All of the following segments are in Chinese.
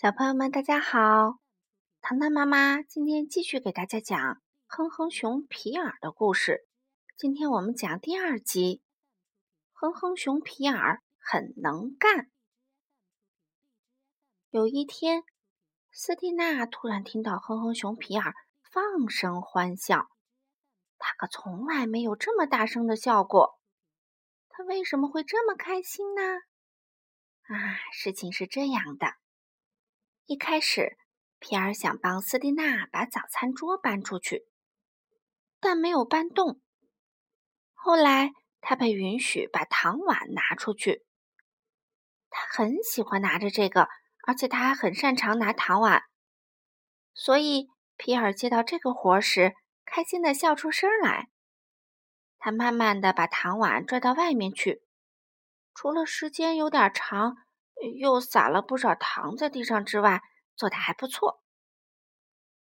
小朋友们，大家好！糖糖妈妈今天继续给大家讲《哼哼熊皮尔》的故事。今天我们讲第二集。哼哼熊皮尔很能干。有一天，斯蒂娜突然听到哼哼熊皮尔放声欢笑，他可从来没有这么大声的笑过。他为什么会这么开心呢？啊，事情是这样的。一开始，皮尔想帮斯蒂娜把早餐桌搬出去，但没有搬动。后来，他被允许把糖碗拿出去。他很喜欢拿着这个，而且他还很擅长拿糖碗。所以，皮尔接到这个活时，开心的笑出声来。他慢慢的把糖碗拽到外面去，除了时间有点长。又撒了不少糖在地上之外，做的还不错。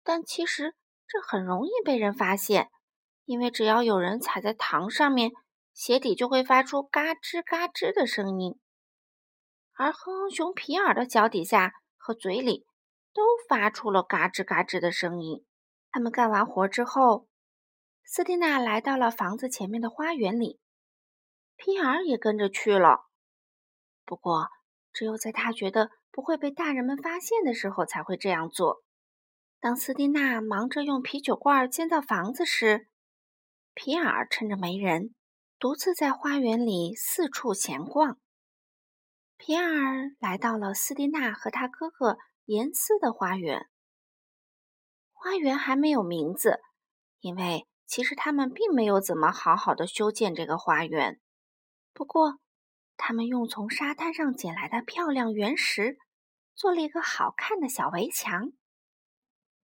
但其实这很容易被人发现，因为只要有人踩在糖上面，鞋底就会发出嘎吱嘎吱的声音。而哼哼熊皮尔的脚底下和嘴里都发出了嘎吱嘎吱的声音。他们干完活之后，斯蒂娜来到了房子前面的花园里，皮尔也跟着去了。不过。只有在他觉得不会被大人们发现的时候，才会这样做。当斯蒂娜忙着用啤酒罐建造房子时，皮尔趁着没人，独自在花园里四处闲逛。皮尔来到了斯蒂娜和他哥哥严斯的花园。花园还没有名字，因为其实他们并没有怎么好好的修建这个花园。不过，他们用从沙滩上捡来的漂亮原石做了一个好看的小围墙，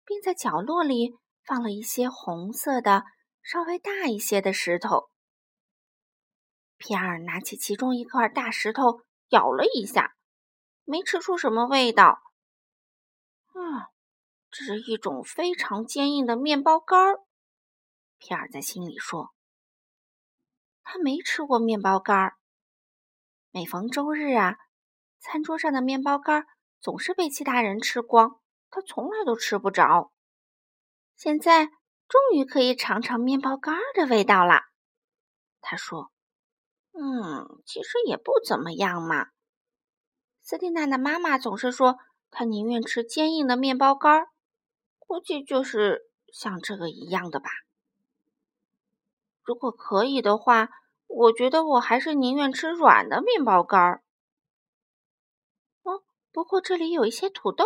并在角落里放了一些红色的、稍微大一些的石头。皮尔拿起其中一块大石头，咬了一下，没吃出什么味道。啊，这是一种非常坚硬的面包干儿。皮尔在心里说：“他没吃过面包干儿。”每逢周日啊，餐桌上的面包干总是被其他人吃光，他从来都吃不着。现在终于可以尝尝面包干的味道了，他说：“嗯，其实也不怎么样嘛。”斯蒂娜的妈妈总是说，她宁愿吃坚硬的面包干，估计就是像这个一样的吧。如果可以的话。我觉得我还是宁愿吃软的面包干儿。哦，不过这里有一些土豆，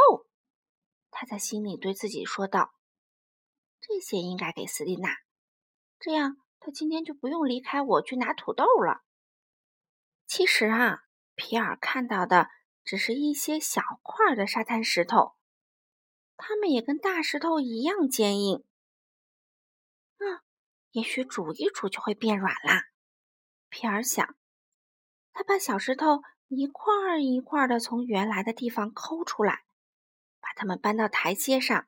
他在心里对自己说道：“这些应该给斯蒂娜，这样他今天就不用离开我去拿土豆了。”其实啊，皮尔看到的只是一些小块的沙滩石头，它们也跟大石头一样坚硬。嗯，也许煮一煮就会变软啦。皮尔想，他把小石头一块儿一块儿的从原来的地方抠出来，把它们搬到台阶上，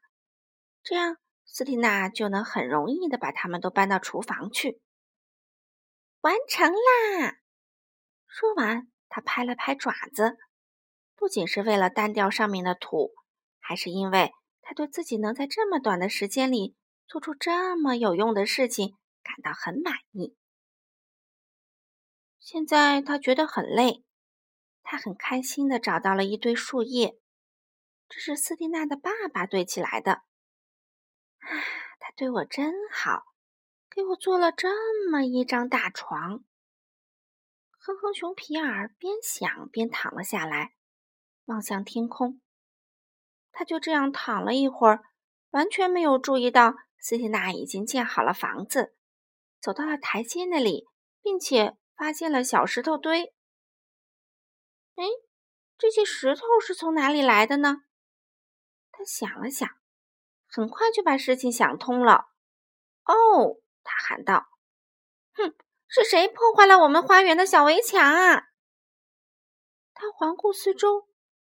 这样斯蒂娜就能很容易的把它们都搬到厨房去。完成啦！说完，他拍了拍爪子，不仅是为了单掉上面的土，还是因为他对自己能在这么短的时间里做出这么有用的事情感到很满意。现在他觉得很累，他很开心的找到了一堆树叶，这是斯蒂娜的爸爸堆起来的。啊，他对我真好，给我做了这么一张大床。哼哼熊皮尔边想边躺了下来，望向天空。他就这样躺了一会儿，完全没有注意到斯蒂娜已经建好了房子，走到了台阶那里，并且。发现了小石头堆。哎，这些石头是从哪里来的呢？他想了想，很快就把事情想通了。哦，他喊道：“哼，是谁破坏了我们花园的小围墙啊？”他环顾四周，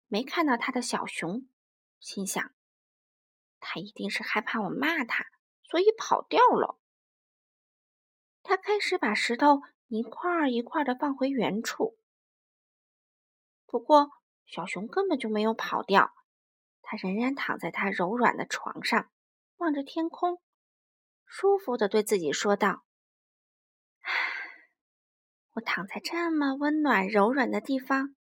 没看到他的小熊，心想：他一定是害怕我骂他，所以跑掉了。他开始把石头。一块儿一块儿的放回原处。不过，小熊根本就没有跑掉，他仍然躺在他柔软的床上，望着天空，舒服的对自己说道：“我躺在这么温暖柔软的地方，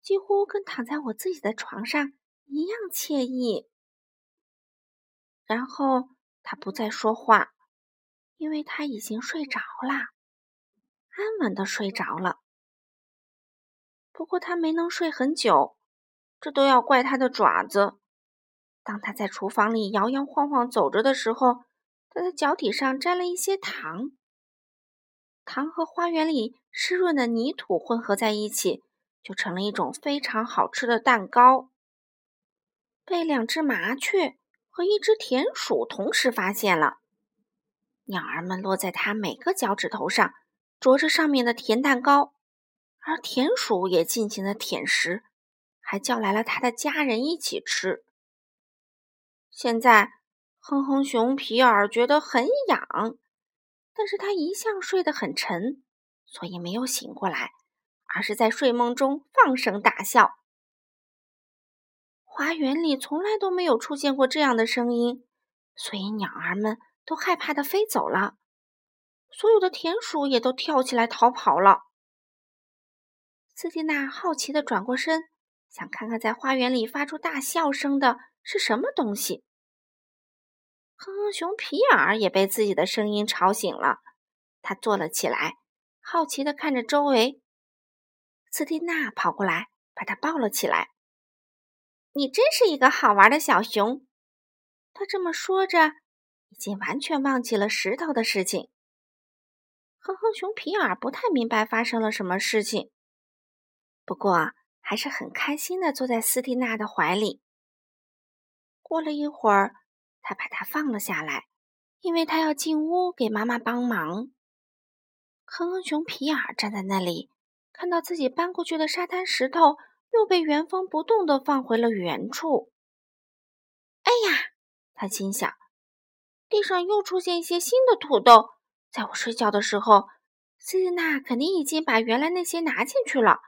几乎跟躺在我自己的床上一样惬意。”然后他不再说话，因为他已经睡着了，安稳的睡着了。不过他没能睡很久，这都要怪他的爪子。当他在厨房里摇摇晃晃走着的时候，他的脚底上沾了一些糖。糖和花园里湿润的泥土混合在一起，就成了一种非常好吃的蛋糕。被两只麻雀和一只田鼠同时发现了，鸟儿们落在他每个脚趾头上，啄着上面的甜蛋糕。而田鼠也尽情的舔食，还叫来了他的家人一起吃。现在，哼哼熊皮尔觉得很痒，但是他一向睡得很沉，所以没有醒过来，而是在睡梦中放声大笑。花园里从来都没有出现过这样的声音，所以鸟儿们都害怕的飞走了，所有的田鼠也都跳起来逃跑了。斯蒂娜好奇地转过身，想看看在花园里发出大笑声的是什么东西。哼哼熊皮尔也被自己的声音吵醒了，他坐了起来，好奇地看着周围。斯蒂娜跑过来，把他抱了起来。“你真是一个好玩的小熊。”他这么说着，已经完全忘记了石头的事情。哼哼熊皮尔不太明白发生了什么事情。不过还是很开心的坐在斯蒂娜的怀里。过了一会儿，他把她放了下来，因为他要进屋给妈妈帮忙。哼哼熊皮尔站在那里，看到自己搬过去的沙滩石头又被原封不动的放回了原处。哎呀，他心想，地上又出现一些新的土豆。在我睡觉的时候，斯蒂娜肯定已经把原来那些拿进去了。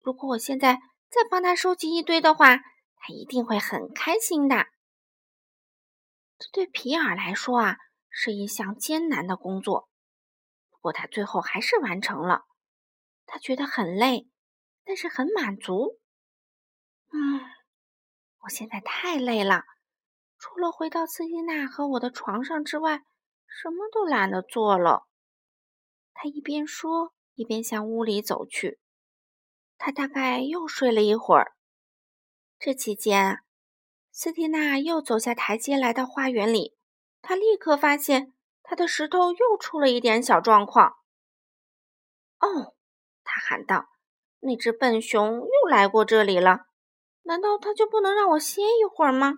如果我现在再帮他收集一堆的话，他一定会很开心的。这对皮尔来说啊，是一项艰难的工作。不过他最后还是完成了。他觉得很累，但是很满足。嗯，我现在太累了，除了回到斯蒂娜和我的床上之外，什么都懒得做了。他一边说，一边向屋里走去。他大概又睡了一会儿。这期间，斯蒂娜又走下台阶，来到花园里。他立刻发现，他的石头又出了一点小状况。哦，他喊道：“那只笨熊又来过这里了，难道他就不能让我歇一会儿吗？”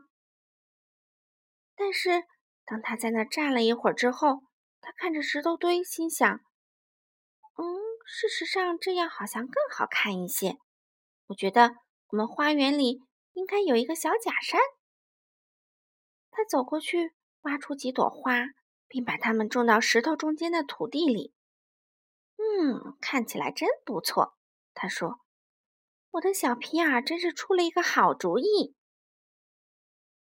但是，当他在那站了一会儿之后，他看着石头堆，心想：“嗯。”事实上，这样好像更好看一些。我觉得我们花园里应该有一个小假山。他走过去，挖出几朵花，并把它们种到石头中间的土地里。嗯，看起来真不错。他说：“我的小皮尔真是出了一个好主意。”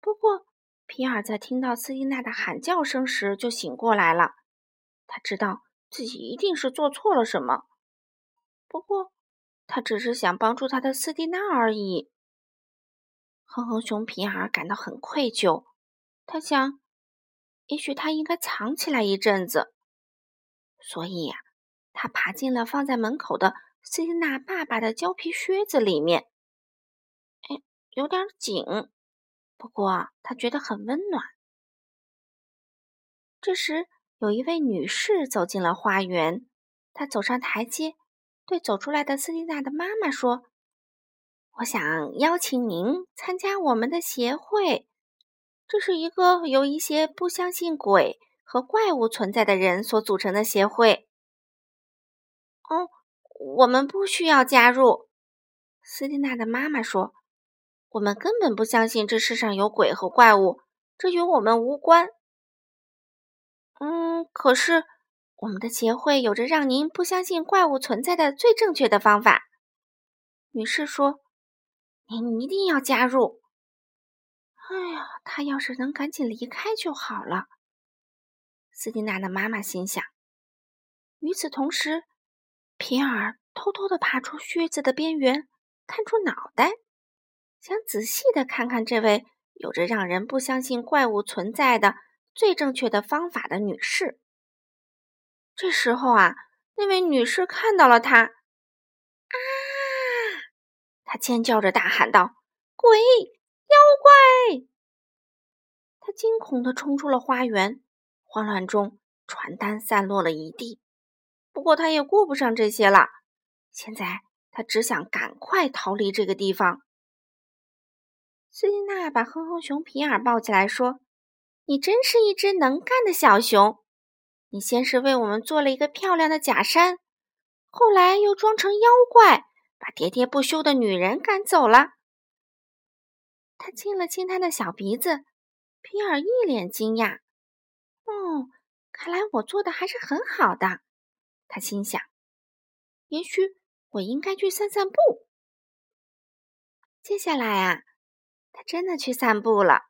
不过，皮尔在听到斯蒂娜的喊叫声时就醒过来了。他知道。自己一定是做错了什么，不过他只是想帮助他的斯蒂娜而已。哼哼熊皮尔感到很愧疚，他想，也许他应该藏起来一阵子，所以呀他爬进了放在门口的斯蒂娜爸爸的胶皮靴子里面。哎，有点紧，不过他觉得很温暖。这时。有一位女士走进了花园，她走上台阶，对走出来的斯蒂娜的妈妈说：“我想邀请您参加我们的协会。这是一个由一些不相信鬼和怪物存在的人所组成的协会。”哦，我们不需要加入。斯蒂娜的妈妈说：“我们根本不相信这世上有鬼和怪物，这与我们无关。”嗯，可是我们的协会有着让您不相信怪物存在的最正确的方法。女士说：“您一定要加入。”哎呀，他要是能赶紧离开就好了。斯蒂娜的妈妈心想。与此同时，皮尔偷偷地爬出靴子的边缘，探出脑袋，想仔细的看看这位有着让人不相信怪物存在的最正确的方法的女士。这时候啊，那位女士看到了他，啊！她尖叫着大喊道：“鬼！妖怪！”她惊恐的冲出了花园，慌乱中传单散落了一地。不过他也顾不上这些了，现在他只想赶快逃离这个地方。斯蒂娜把哼哼熊皮尔抱起来说：“你真是一只能干的小熊！你先是为我们做了一个漂亮的假山，后来又装成妖怪，把喋喋不休的女人赶走了。”他亲了亲他的小鼻子，皮尔一脸惊讶：“哦，看来我做的还是很好的。”他心想：“也许我应该去散散步。”接下来啊，他真的去散步了。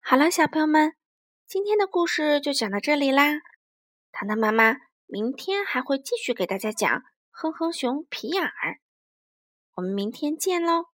好了，小朋友们，今天的故事就讲到这里啦。糖糖妈妈明天还会继续给大家讲《哼哼熊皮尔》，我们明天见喽。